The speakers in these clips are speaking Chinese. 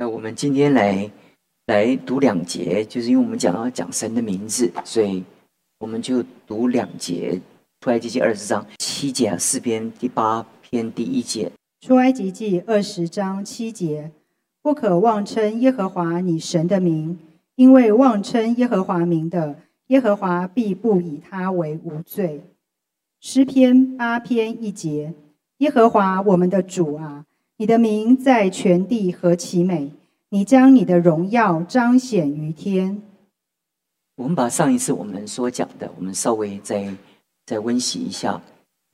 那我们今天来来读两节，就是因为我们讲要讲神的名字，所以我们就读两节出埃及记二十章七节，四篇第八篇第一节。出埃及记二十章七节，不可妄称耶和华你神的名，因为妄称耶和华名的，耶和华必不以他为无罪。诗篇八篇一节，耶和华我们的主啊，你的名在全地何其美！你将你的荣耀彰显于天。我们把上一次我们所讲的，我们稍微再再温习一下。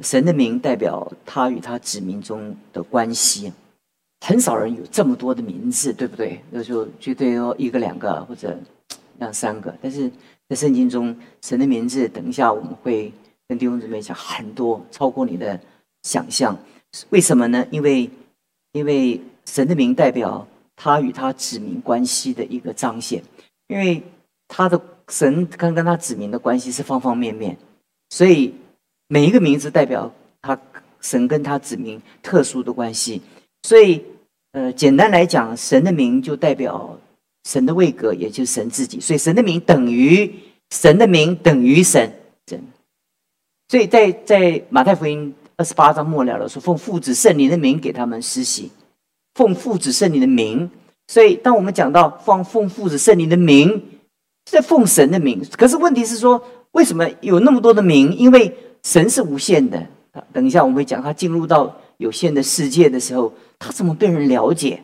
神的名代表他与他子民中的关系，很少人有这么多的名字，对不对？那就绝对有一个、两个或者两三个。但是在圣经中，神的名字，等一下我们会跟弟兄姊妹讲很多，超过你的想象。为什么呢？因为因为神的名代表他与他子民关系的一个彰显，因为他的神跟跟他子民的关系是方方面面，所以。每一个名字代表他神跟他子民特殊的关系，所以呃，简单来讲，神的名就代表神的位格，也就是神自己。所以神的名等于神的名等于神神。所以在在马太福音二十八章末了的时候，奉父子圣灵的名给他们施洗，奉父子圣灵的名。所以当我们讲到放奉父子圣灵的名，是奉神的名。可是问题是说，为什么有那么多的名？因为神是无限的，等一下我们会讲，他进入到有限的世界的时候，他怎么被人了解？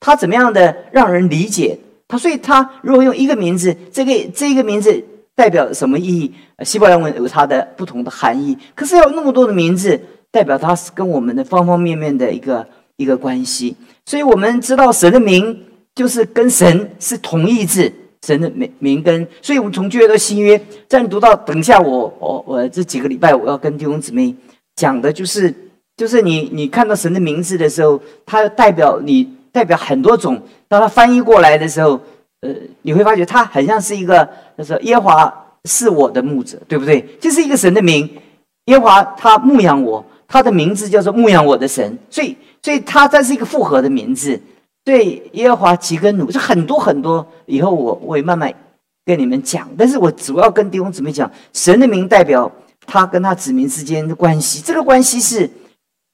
他怎么样的让人理解？他所以，他如果用一个名字，这个这个名字代表什么意义？希伯来文有它的不同的含义。可是要那么多的名字，代表它是跟我们的方方面面的一个一个关系。所以我们知道神的名就是跟神是同义字。神的名名根，所以我们从旧约到新约，在你读到等一下，我我我这几个礼拜我要跟弟兄姊妹讲的，就是就是你你看到神的名字的时候，它代表你代表很多种。当它翻译过来的时候，呃，你会发觉他很像是一个，就是耶华是我的牧者，对不对？就是一个神的名，耶华他牧养我，他的名字叫做牧养我的神，所以所以他这是一个复合的名字。对耶和华吉根努，就很多很多。以后我会慢慢跟你们讲，但是我主要跟弟兄姊妹讲，神的名代表他跟他子民之间的关系。这个关系是，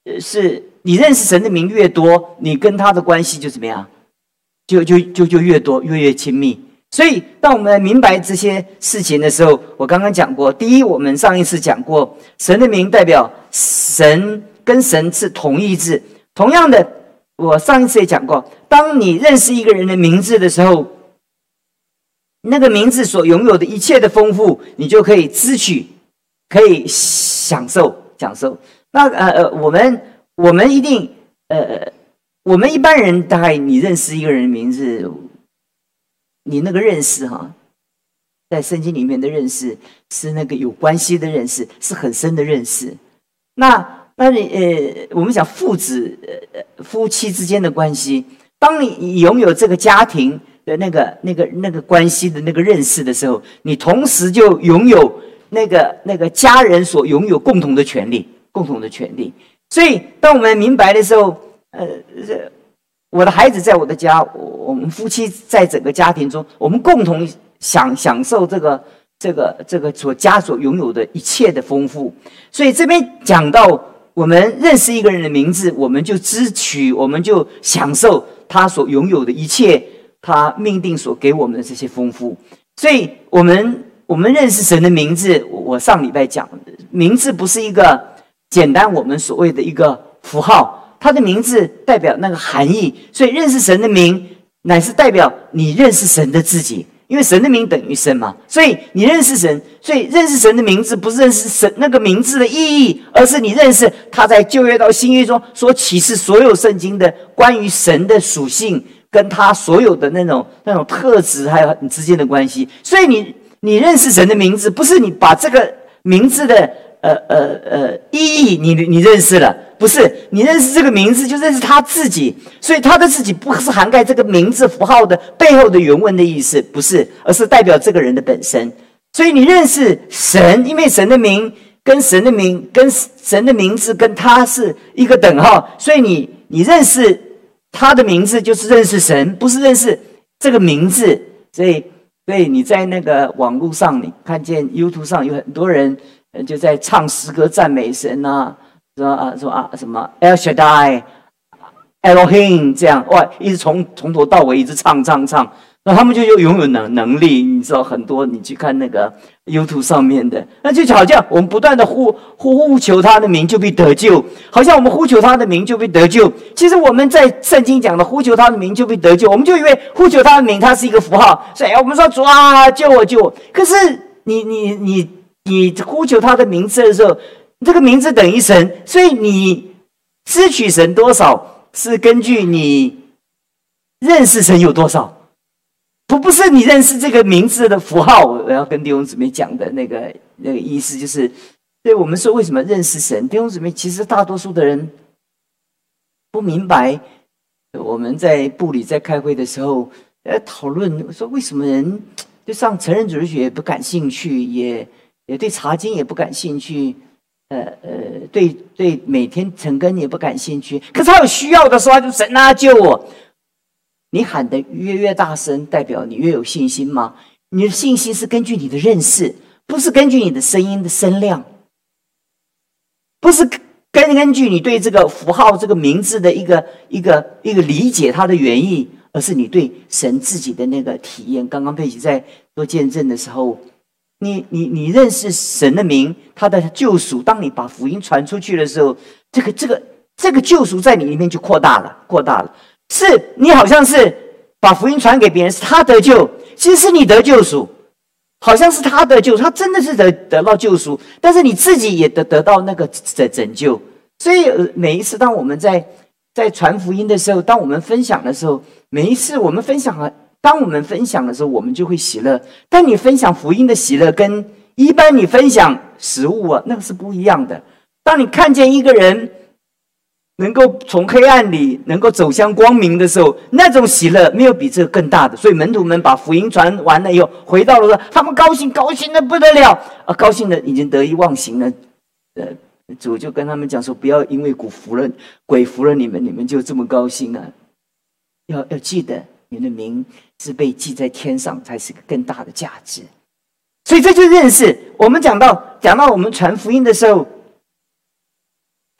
呃，是你认识神的名越多，你跟他的关系就怎么样，就就就就越多，越越亲密。所以，当我们明白这些事情的时候，我刚刚讲过，第一，我们上一次讲过，神的名代表神跟神是同义字，同样的。我上一次也讲过，当你认识一个人的名字的时候，那个名字所拥有的一切的丰富，你就可以支取，可以享受、享受。那呃呃，我们我们一定呃，我们一般人大概你认识一个人名字，你那个认识哈，在圣经里面的认识是那个有关系的认识，是很深的认识。那。那你呃，我们讲父子呃夫妻之间的关系，当你拥有这个家庭的那个那个那个关系的那个认识的时候，你同时就拥有那个那个家人所拥有共同的权利，共同的权利。所以，当我们明白的时候，呃，这我的孩子在我的家，我们夫妻在整个家庭中，我们共同享享受这个这个这个所家所拥有的一切的丰富。所以这边讲到。我们认识一个人的名字，我们就支取，我们就享受他所拥有的一切，他命定所给我们的这些丰富。所以，我们我们认识神的名字。我上礼拜讲，名字不是一个简单我们所谓的一个符号，它的名字代表那个含义。所以，认识神的名，乃是代表你认识神的自己。因为神的名等于神嘛，所以你认识神，所以认识神的名字不是认识神那个名字的意义，而是你认识他在旧约到新约中所启示所有圣经的关于神的属性，跟他所有的那种那种特质，还有你之间的关系。所以你你认识神的名字，不是你把这个名字的。呃呃呃，意义你你认识了，不是你认识这个名字就认识他自己，所以他的自己不是涵盖这个名字符号的背后的原文的意思，不是，而是代表这个人的本身。所以你认识神，因为神的名跟神的名跟神的名字跟他是一个等号，所以你你认识他的名字就是认识神，不是认识这个名字。所以，所以你在那个网络上，你看见 YouTube 上有很多人就在唱诗歌赞美神呐，说啊说啊什么 El Shaddai、Elohim 这样哇，一直从从头到尾一直唱唱唱。那他们就有拥有能能力，你知道很多，你去看那个 YouTube 上面的，那就好像我们不断的呼呼呼求他的名就被得救，好像我们呼求他的名就被得救。其实我们在圣经讲的呼求他的名就被得救，我们就以为呼求他的名，它是一个符号，所以我们说主啊救我救我。可是你你你你呼求他的名字的时候，这个名字等于神，所以你支取神多少是根据你认识神有多少。不不是你认识这个名字的符号，我要跟弟兄姊妹讲的那个那个意思，就是对我们说为什么认识神，弟兄姊妹其实大多数的人不明白。我们在部里在开会的时候，呃，讨论说为什么人对上成人主义学不感兴趣，也也对查经也不感兴趣，呃呃，对对每天晨更也不感兴趣。可是他有需要的时候，他就神啊救我。你喊的越越大声，代表你越有信心吗？你的信心是根据你的认识，不是根据你的声音的声量，不是根根据你对这个符号、这个名字的一个一个一个理解它的原意，而是你对神自己的那个体验。刚刚佩奇在做见证的时候，你你你认识神的名，他的救赎。当你把福音传出去的时候，这个这个这个救赎在你里面就扩大了，扩大了。是你好像是把福音传给别人，是他得救，其实是你得救赎，好像是他得救，他真的是得得到救赎，但是你自己也得得到那个拯拯救。所以每一次当我们在在传福音的时候，当我们分享的时候，每一次我们分享了，当我们分享的时候，我们就会喜乐。但你分享福音的喜乐，跟一般你分享食物啊，那个是不一样的。当你看见一个人。能够从黑暗里能够走向光明的时候，那种喜乐没有比这个更大的。所以门徒们把福音传完了以后，回到了说，他们高兴，高兴的不得了啊！高兴的已经得意忘形了。呃，主就跟他们讲说，不要因为鬼服了鬼服了你们，你们就这么高兴啊！要要记得，你的名是被记在天上，才是个更大的价值。所以这就认识。我们讲到讲到我们传福音的时候，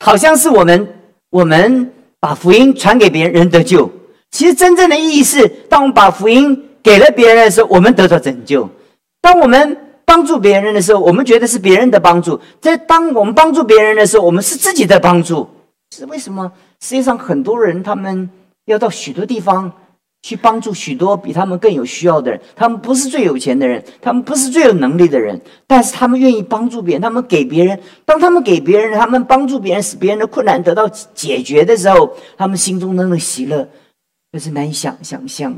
好像是我们。我们把福音传给别人，人得救。其实真正的意义是，当我们把福音给了别人的时候，我们得到拯救；当我们帮助别人的时候，我们觉得是别人的帮助。在当我们帮助别人的时候，我们是自己的帮助。是为什么？世界上很多人，他们要到许多地方。去帮助许多比他们更有需要的人，他们不是最有钱的人，他们不是最有能力的人，但是他们愿意帮助别人，他们给别人，当他们给别人，他们帮助别人，使别人的困难得到解决的时候，他们心中的那种喜乐，那是难以想想象。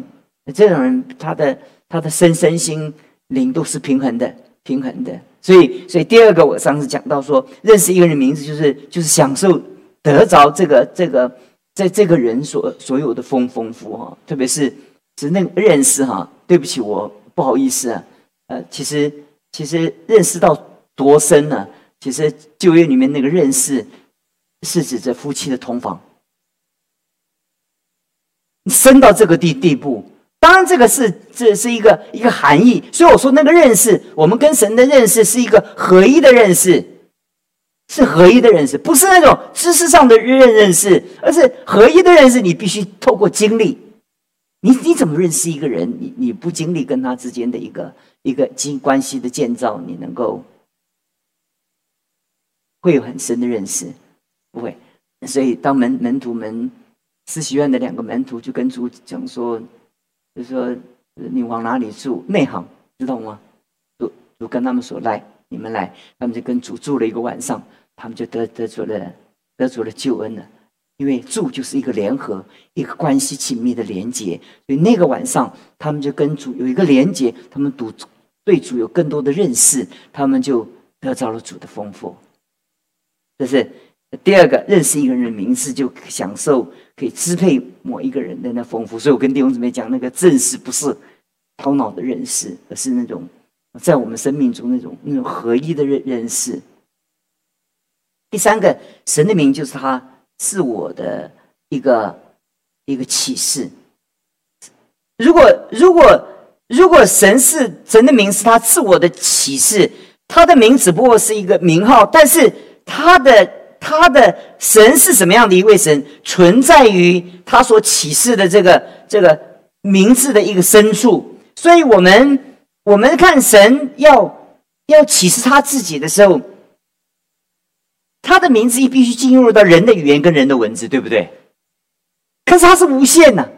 这种人，他的他的身身心灵都是平衡的，平衡的。所以，所以第二个，我上次讲到说，认识一个人名字，就是就是享受得着这个这个。在这个人所所有的丰丰富哈，特别是是那个认识哈，对不起，我不好意思啊，呃，其实其实认识到多深呢？其实旧约里面那个认识，是指着夫妻的同房，深到这个地地步。当然，这个是这是一个一个含义，所以我说那个认识，我们跟神的认识是一个合一的认识。是合一的认识，不是那种知识上的认认识，而是合一的认识。你必须透过经历，你你怎么认识一个人？你你不经历跟他之间的一个一个经关系的建造，你能够会有很深的认识？不会。所以当门门徒们，思习院的两个门徒就跟主讲说，就说你往哪里住？内行知道吗？主主跟他们说来。你们来，他们就跟主住了一个晚上，他们就得得着了得着了救恩了。因为住就是一个联合，一个关系紧密的连接，所以那个晚上他们就跟主有一个连接，他们读对主有更多的认识，他们就得着了主的丰富。这是第二个，认识一个人的名字就享受可以支配某一个人的那丰富。所以我跟弟兄姊妹讲，那个认识不是头脑的认识，而是那种。在我们生命中那种那种合一的认认识。第三个，神的名就是他自我的一个一个启示。如果如果如果神是神的名是他自我的启示，他的名只不过是一个名号，但是他的他的神是什么样的一位神，存在于他所启示的这个这个名字的一个深处。所以，我们我们看神要要启示他自己的时候，他的名字也必须进入到人的语言跟人的文字，对不对？可是他是无限的。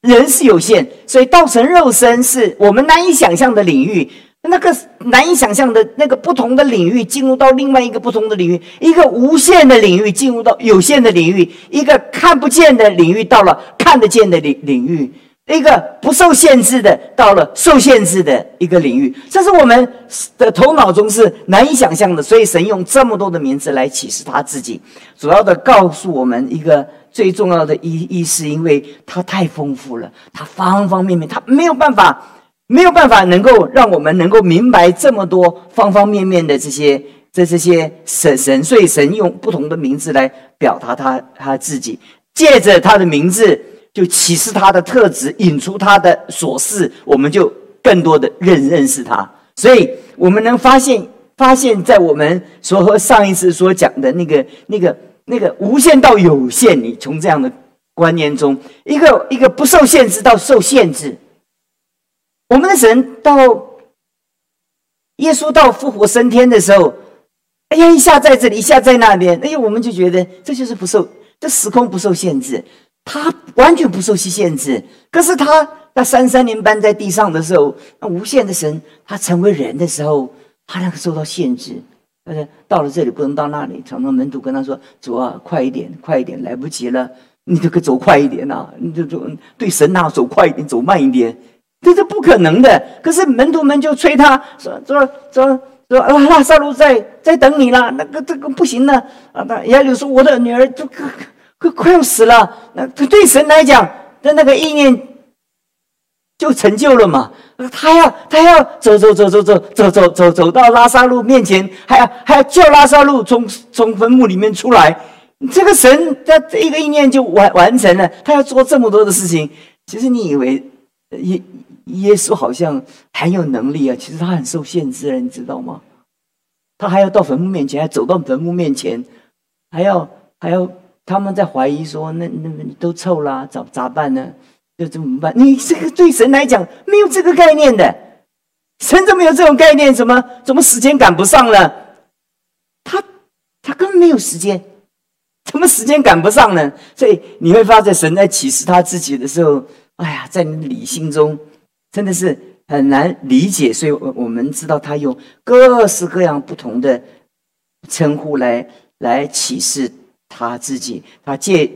人是有限，所以道成肉身是我们难以想象的领域。那个难以想象的那个不同的领域，进入到另外一个不同的领域，一个无限的领域进入到有限的领域，一个看不见的领域到了看得见的领领域，一个不受限制的到了受限制的一个领域。这是我们的头脑中是难以想象的。所以神用这么多的名字来启示他自己，主要的告诉我们一个。最重要的意意思，因为它太丰富了，它方方面面，它没有办法，没有办法能够让我们能够明白这么多方方面面的这些这这些神神，所以神用不同的名字来表达他他自己，借着他的名字就启示他的特质，引出他的所事，我们就更多的认认识他。所以我们能发现，发现在我们所和上一次所讲的那个那个。那个无限到有限，你从这样的观念中，一个一个不受限制到受限制。我们的神到耶稣到复活升天的时候，哎呀，一下在这里，一下在那边，哎呀，我们就觉得这就是不受这时空不受限制，他完全不受其限制。可是他那三三年搬在地上的时候，那无限的神，他成为人的时候，他那个受到限制。但是到了这里不能到那里，常常门徒跟他说：“走啊，快一点，快一点，来不及了，你这个走快一点呐，你就走对神呐，走快一点，走慢一点，这是不可能的。”可是门徒们就催他说：“说说说啊，拉萨路在在等你了，那个这个不行了啊！”他亚里说：“我的女儿就快快要死了。”那对神来讲的那个意念。就成就了嘛？他要他要走走走走走走走走走到拉萨路面前，还要还要叫拉萨路从从坟墓里面出来。这个神他一个意念就完完成了。他要做这么多的事情，其实你以为耶耶稣好像很有能力啊？其实他很受限制了，你知道吗？他还要到坟墓面前，还走到坟墓面前，还要还要他们在怀疑说：那那都臭了，咋咋办呢？这怎么办？你这个对神来讲没有这个概念的，神怎么有这种概念？怎么怎么时间赶不上了？他他根本没有时间，怎么时间赶不上呢？所以你会发现，神在启示他自己的时候，哎呀，在你理性中真的是很难理解。所以，我我们知道他用各式各样不同的称呼来来启示他自己，他借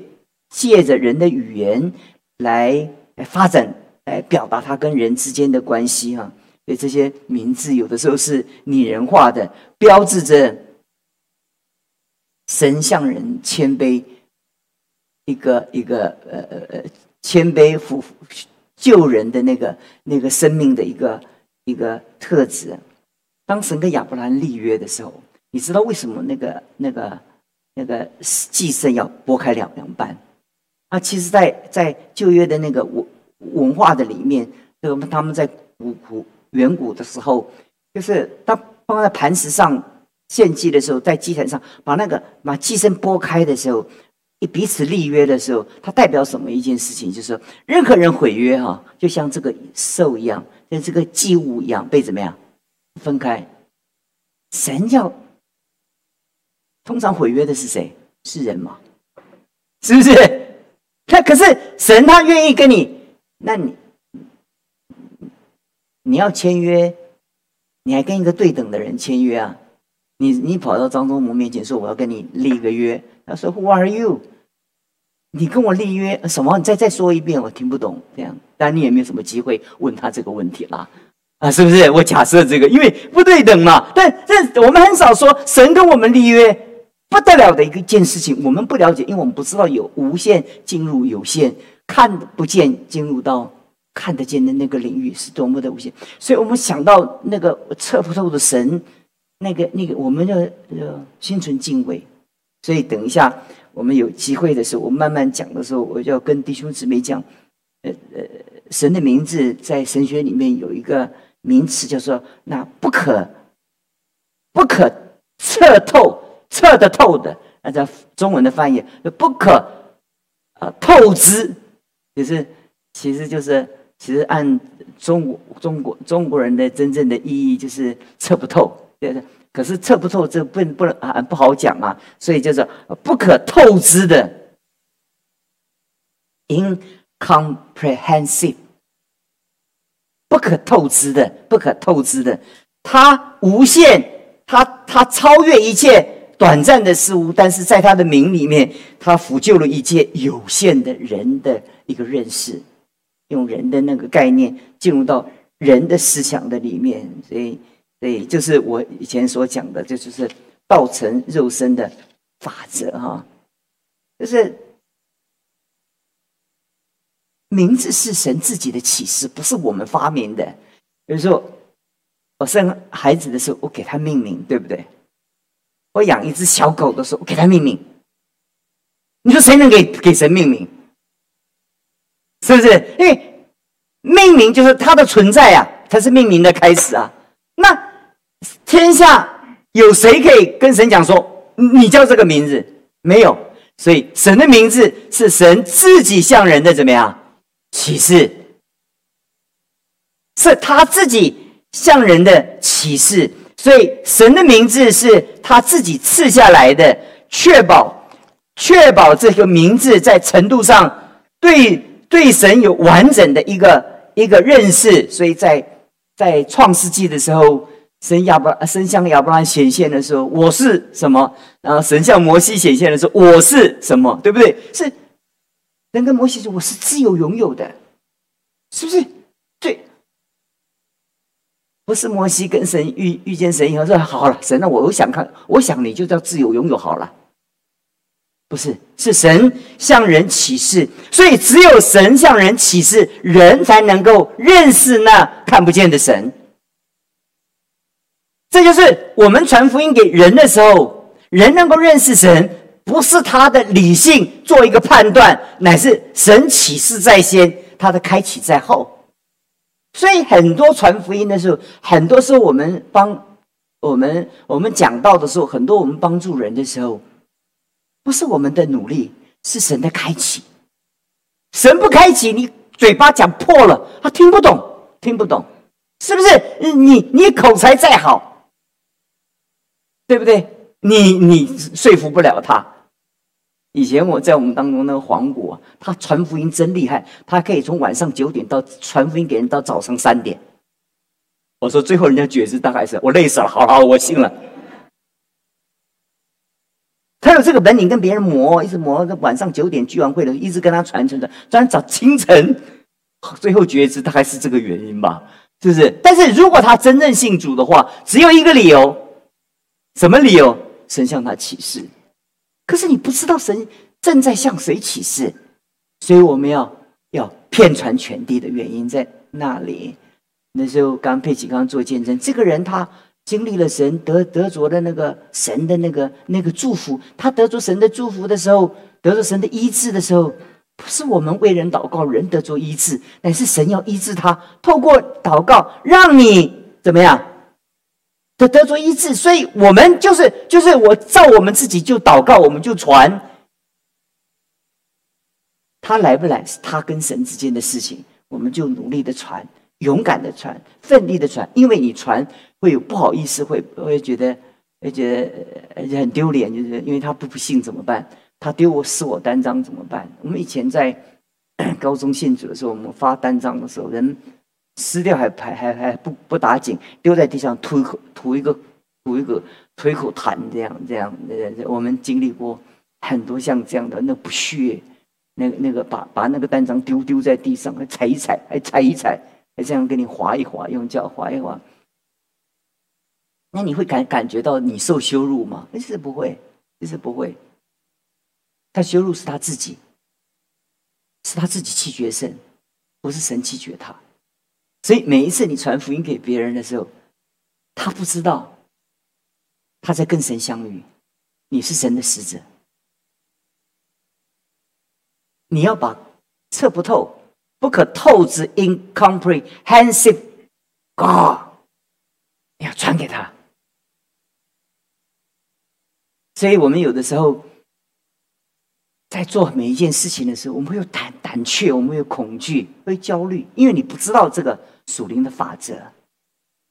借着人的语言。来来发展，来表达他跟人之间的关系啊。所以这些名字有的时候是拟人化的，标志着神向人谦卑，一个一个呃呃呃谦卑服救人的那个那个生命的一个一个特质。当神跟亚伯兰立约的时候，你知道为什么那个那个那个祭牲要拨开两两半？啊，其实，在在旧约的那个文文化的里面，这个他们在古古远古的时候，就是当放在磐石上献祭的时候，在祭坛上把那个把祭牲拨开的时候，一彼此立约的时候，它代表什么一件事情？就是任何人毁约哈，就像这个兽一样，像这个祭物一样被怎么样分开？神要通常毁约的是谁？是人嘛？是不是？那可是神，他愿意跟你，那你你要签约，你还跟一个对等的人签约啊？你你跑到张忠谋面前说我要跟你立一个约，他说 Who are you？你跟我立约什么？你再再说一遍，我听不懂。这样，但你也没有什么机会问他这个问题啦，啊，是不是？我假设这个，因为不对等嘛。但但我们很少说神跟我们立约。不得了的一个件事情，我们不了解，因为我们不知道有无限进入有限，看不见进入到看得见的那个领域是多么的无限。所以我们想到那个测不透的神，那个那个，我们要要心存敬畏。所以等一下我们有机会的时候，我慢慢讲的时候，我就要跟弟兄姊妹讲，呃呃，神的名字在神学里面有一个名词叫做那不可不可测透测得透的，按照中文的翻译，不可啊透支，就是其实就是其实按中国中国中国人的真正的意义就是测不透，对不对？可是测不透，这不不能啊不好讲啊，所以就是不可透支的，incomprehensive，不可透支的，不可透支的，它无限，它它超越一切短暂的事物，但是在他的名里面，他辅救了一切有限的人的一个认识，用人的那个概念进入到人的思想的里面，所以。对，就是我以前所讲的，这就是道成肉身的法则哈。就是名字是神自己的启示，不是我们发明的。比如说，我生孩子的时候，我给他命名，对不对？我养一只小狗的时候，我给它命名。你说谁能给给神命名？是不是？因为命名就是它的存在啊，它是命名的开始啊。那天下有谁可以跟神讲说你叫这个名字？没有，所以神的名字是神自己向人的怎么样启示？是他自己向人的启示，所以神的名字是他自己赐下来的，确保确保这个名字在程度上对对神有完整的一个一个认识，所以在在创世纪的时候。神亚伯神向亚伯拉罕显现的时候，我是什么？然后神向摩西显现的时候，我是什么？对不对？是神跟摩西说：“我是自由拥有的，是不是？”不是摩西跟神遇遇见神以后说：“好了，神，那我我想看，我想你就叫自由拥有好了。”不是，是神向人启示，所以只有神向人启示，人才能够认识那看不见的神。这就是我们传福音给人的时候，人能够认识神，不是他的理性做一个判断，乃是神启示在先，他的开启在后。所以很多传福音的时候，很多时候我们帮我们我们讲到的时候，很多我们帮助人的时候，不是我们的努力，是神的开启。神不开启，你嘴巴讲破了，他听不懂，听不懂，是不是？你你口才再好。对不对？你你说服不了他。以前我在我们当中那个黄果，他传福音真厉害，他可以从晚上九点到传福音给人到早上三点。我说最后人家觉知大概是我累死了，好好我信了。他有这个本领跟别人磨，一直磨到晚上九点聚完会了，一直跟他传承的，传早清晨，最后觉知大概是这个原因吧，是不是？但是如果他真正信主的话，只有一个理由。什么理由？神向他启示，可是你不知道神正在向谁启示，所以我们要要骗传全地的原因在那里。那时候刚佩奇刚做见证，这个人他经历了神得得着的那个神的那个那个祝福，他得着神的祝福的时候，得着神的医治的时候，不是我们为人祷告，人得着医治，乃是神要医治他，透过祷告让你怎么样？得得着医治，所以我们就是就是我照我们自己就祷告，我们就传。他来不来是他跟神之间的事情，我们就努力的传，勇敢的传，奋力的传。因为你传会有不好意思，会会觉得会觉得很丢脸，就是因为他不不信怎么办？他丢我是我单张怎么办？我们以前在 高中信主的时候，我们发单张的时候，人。撕掉还还还还不不打紧，丢在地上吐一口吐一个吐一个吐一口痰，这样这样呃，我们经历过很多像这样的，那不屑，那个那个把把那个单张丢丢在地上，还踩一踩，还踩一踩，还这样给你划一划，用脚划一划，那你会感感觉到你受羞辱吗？其实不会，其实不会，他羞辱是他自己，是他自己气绝神，不是神气绝他。所以每一次你传福音给别人的时候，他不知道他在跟神相遇，你是神的使者。你要把测不透、不可透之 incomprehensive God，你要传给他。所以我们有的时候在做每一件事情的时候，我们会有胆胆怯，我们会有恐惧，会焦虑，因为你不知道这个属灵的法则。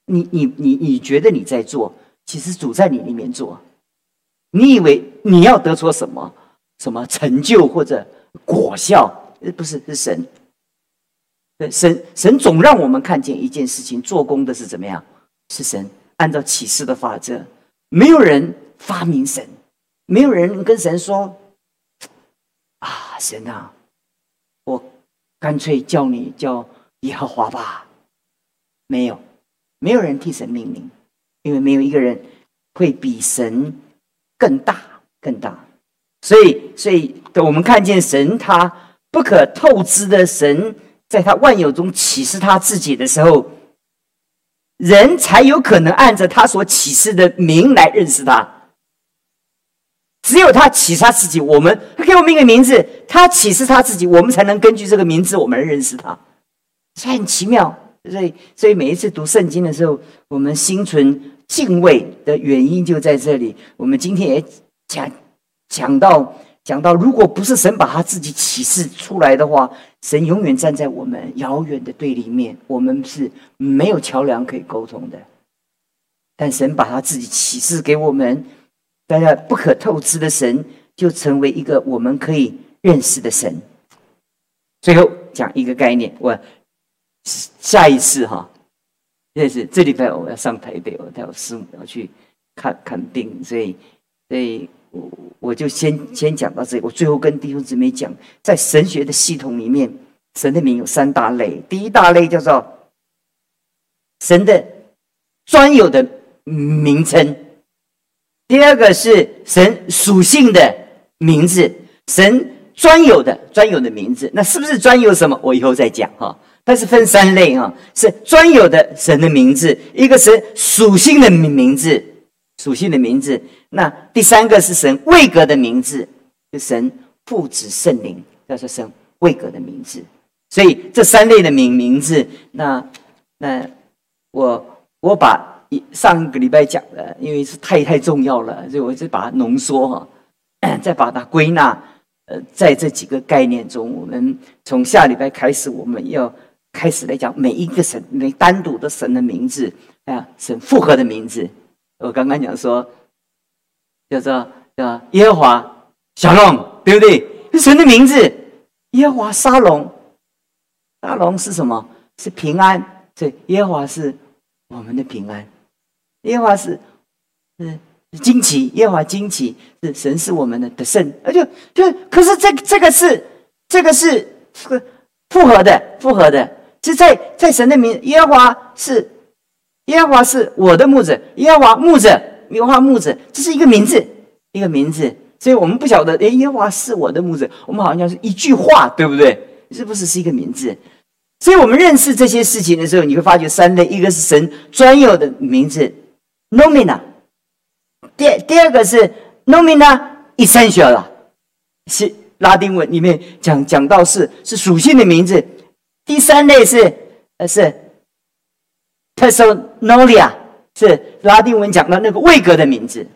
你你你你觉得你在做，其实主在你里面做。你以为你要得出什么什么成就或者果效？呃，不是，是神。对神神总让我们看见一件事情，做工的是怎么样？是神按照启示的法则，没有人发明神。没有人跟神说：“，神啊，我干脆叫你叫耶和华吧。”没有，没有人替神命令，因为没有一个人会比神更大更大。所以，所以我们看见神他不可透支的神，在他万有中启示他自己的时候，人才有可能按着他所启示的名来认识他。只有他启示他自己，我们他给我们一个名字，他启示他自己，我们才能根据这个名字，我们认识他。所以很奇妙，所以所以每一次读圣经的时候，我们心存敬畏的原因就在这里。我们今天也讲讲到讲到，如果不是神把他自己启示出来的话，神永远站在我们遥远的对立面，我们是没有桥梁可以沟通的。但神把他自己启示给我们。大家不可透支的神，就成为一个我们可以认识的神。最后讲一个概念，我下一次哈，这是这礼拜我要上台北，我带我师母要去看看病，所以所以我我就先先讲到这里。我最后跟弟兄姊妹讲，在神学的系统里面，神的名有三大类，第一大类叫做神的专有的名称。第二个是神属性的名字，神专有的专有的名字，那是不是专有什么？我以后再讲哈。它是分三类哈，是专有的神的名字，一个是属性的名名字，属性的名字。那第三个是神位格的名字，是神父子圣灵，叫做神位格的名字。所以这三类的名名字，那那我我把。上个礼拜讲的，因为是太太重要了，所以我就把它浓缩哈，再把它归纳。呃，在这几个概念中，我们从下礼拜开始，我们要开始来讲每一个神、每单独的神的名字，啊，神复合的名字。我刚刚讲说，叫做叫耶和华小龙，对不对？是神的名字，耶和华沙龙，沙龙是什么？是平安。以耶和华是我们的平安。耶和华是是惊奇，耶和华惊奇是神是我们的的圣，而就就可是这这个是这个是是复合的，复合的，是在在神的名，耶和华是耶和华是我的牧者，耶和华牧者，耶和华牧者，这是一个名字，一个名字，所以我们不晓得，哎，耶和华是我的牧者，我们好像是一句话，对不对？是不是是一个名字？所以我们认识这些事情的时候，你会发觉三类，一个是神专有的名字。nomina，第第二个是 nomina essential 了，是拉丁文里面讲讲到是是属性的名字。第三类是呃是 personalia，是拉丁文讲的那个位格的名字，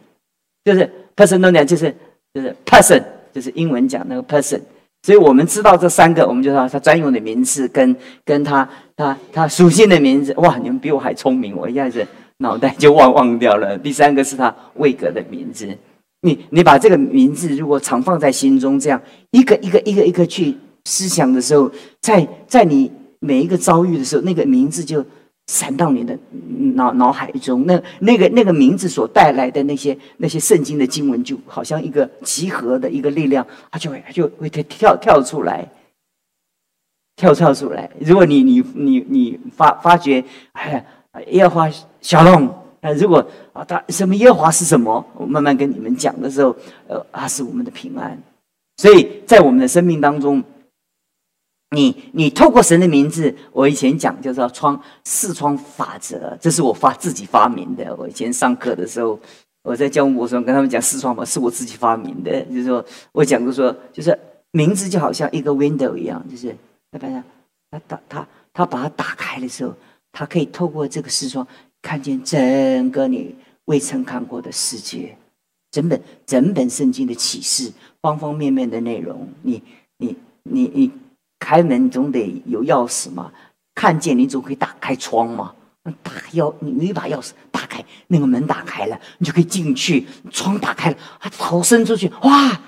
就是 personalia 就是就是 person，就是英文讲那个 person。所以我们知道这三个，我们就说它专用的名字跟跟它它它属性的名字。哇，你们比我还聪明，我一下子。脑袋就忘忘掉了。第三个是他位格的名字，你你把这个名字如果常放在心中，这样一个一个一个一个去思想的时候，在在你每一个遭遇的时候，那个名字就闪到你的脑脑海中。那那个那个名字所带来的那些那些圣经的经文，就好像一个集合的一个力量，它就会它就会跳跳出来，跳跳出来。如果你你你你发发觉，哎。耶和华小龙，那如果啊，他什么耶和华是什么？我慢慢跟你们讲的时候，呃，他是我们的平安。所以在我们的生命当中，你你透过神的名字，我以前讲叫做窗四窗法则，这是我发自己发明的。我以前上课的时候，我在教我说跟他们讲四窗法是我自己发明的，就是说我讲过说，就是名字就好像一个 window 一样，就是他把它他他他他把它打开的时候，他可以透过这个视窗看见整个你未曾看过的世界，整本整本圣经的启示，方方面面的内容。你你你你开门总得有钥匙嘛，看见你总可以打开窗嘛。打钥，你有一把钥匙打开那个门，打开了，你就可以进去。窗打开了，啊，头伸出去，哇！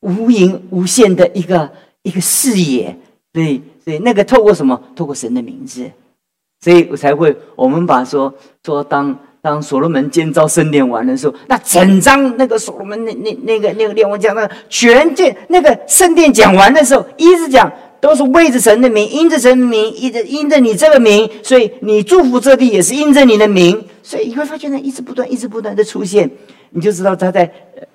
无垠无限的一个一个视野，对对，那个透过什么？透过神的名字，所以我才会我们把说说当当所罗门建造圣殿完的时候，那整张那个所罗门那那那个那个列王讲那全建那个圣殿讲完的时候，一直讲都是为着神的名，因着神的名，因着因着你这个名，所以你祝福这地也是因着你的名，所以你会发现呢，一直不断，一直不断的出现，你就知道他在。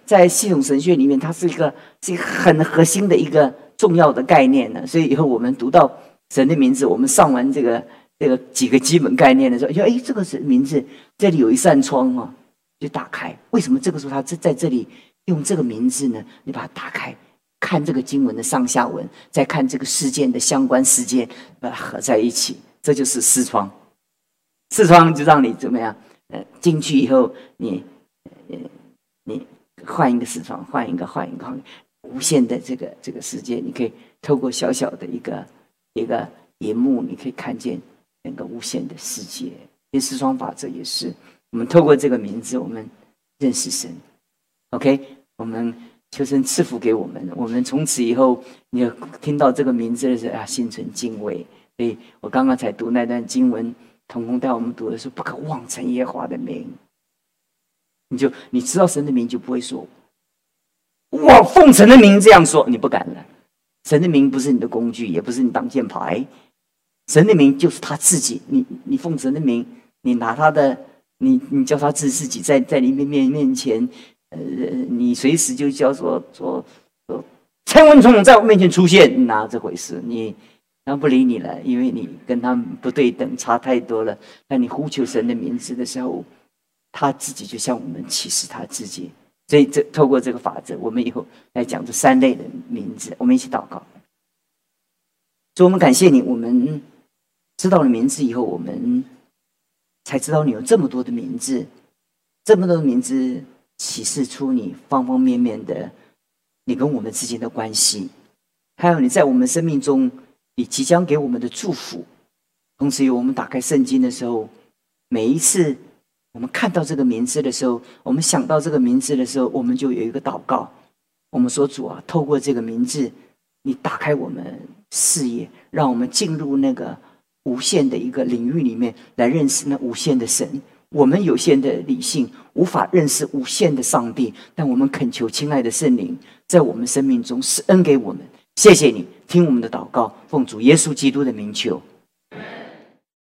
在系统神学里面，它是一个是一个很核心的一个重要的概念呢。所以以后我们读到神的名字，我们上完这个这个几个基本概念的时候，就哎，这个是名字，这里有一扇窗哦，就打开。为什么这个时候他在在这里用这个名字呢？你把它打开，看这个经文的上下文，再看这个事件的相关事件，把它合在一起，这就是视窗。视窗就让你怎么样？呃，进去以后，你呃你。换一个视窗，换一个，换一个，无限的这个这个世界，你可以透过小小的一个一个荧幕，你可以看见整个无限的世界。因视窗法则也是，我们透过这个名字，我们认识神。OK，我们求神赐福给我们，我们从此以后，你听到这个名字的时候啊，心存敬畏。所以我刚刚才读那段经文，童工带我们读的时候，不可妄称耶和华的名。你就你知道神的名，就不会说“我奉神的名”这样说，你不敢了。神的名不是你的工具，也不是你挡箭牌，神的名就是他自己。你你奉神的名，你拿他的，你你叫他自自己在在你面面面前，呃，你随时就叫做说说千文虫在我面前出现，哪这回事？你他不理你了，因为你跟他不对等，差太多了。那你呼求神的名字的时候。他自己就向我们启示他自己，所以这透过这个法则，我们以后来讲这三类的名字，我们一起祷告。所以，我们感谢你，我们知道了名字以后，我们才知道你有这么多的名字，这么多的名字启示出你方方面面的你跟我们之间的关系，还有你在我们生命中你即将给我们的祝福。同时，有我们打开圣经的时候，每一次。我们看到这个名字的时候，我们想到这个名字的时候，我们就有一个祷告。我们说：“主啊，透过这个名字，你打开我们视野，让我们进入那个无限的一个领域里面，来认识那无限的神。我们有限的理性无法认识无限的上帝，但我们恳求亲爱的圣灵在我们生命中施恩给我们。谢谢你，听我们的祷告，奉主耶稣基督的名求。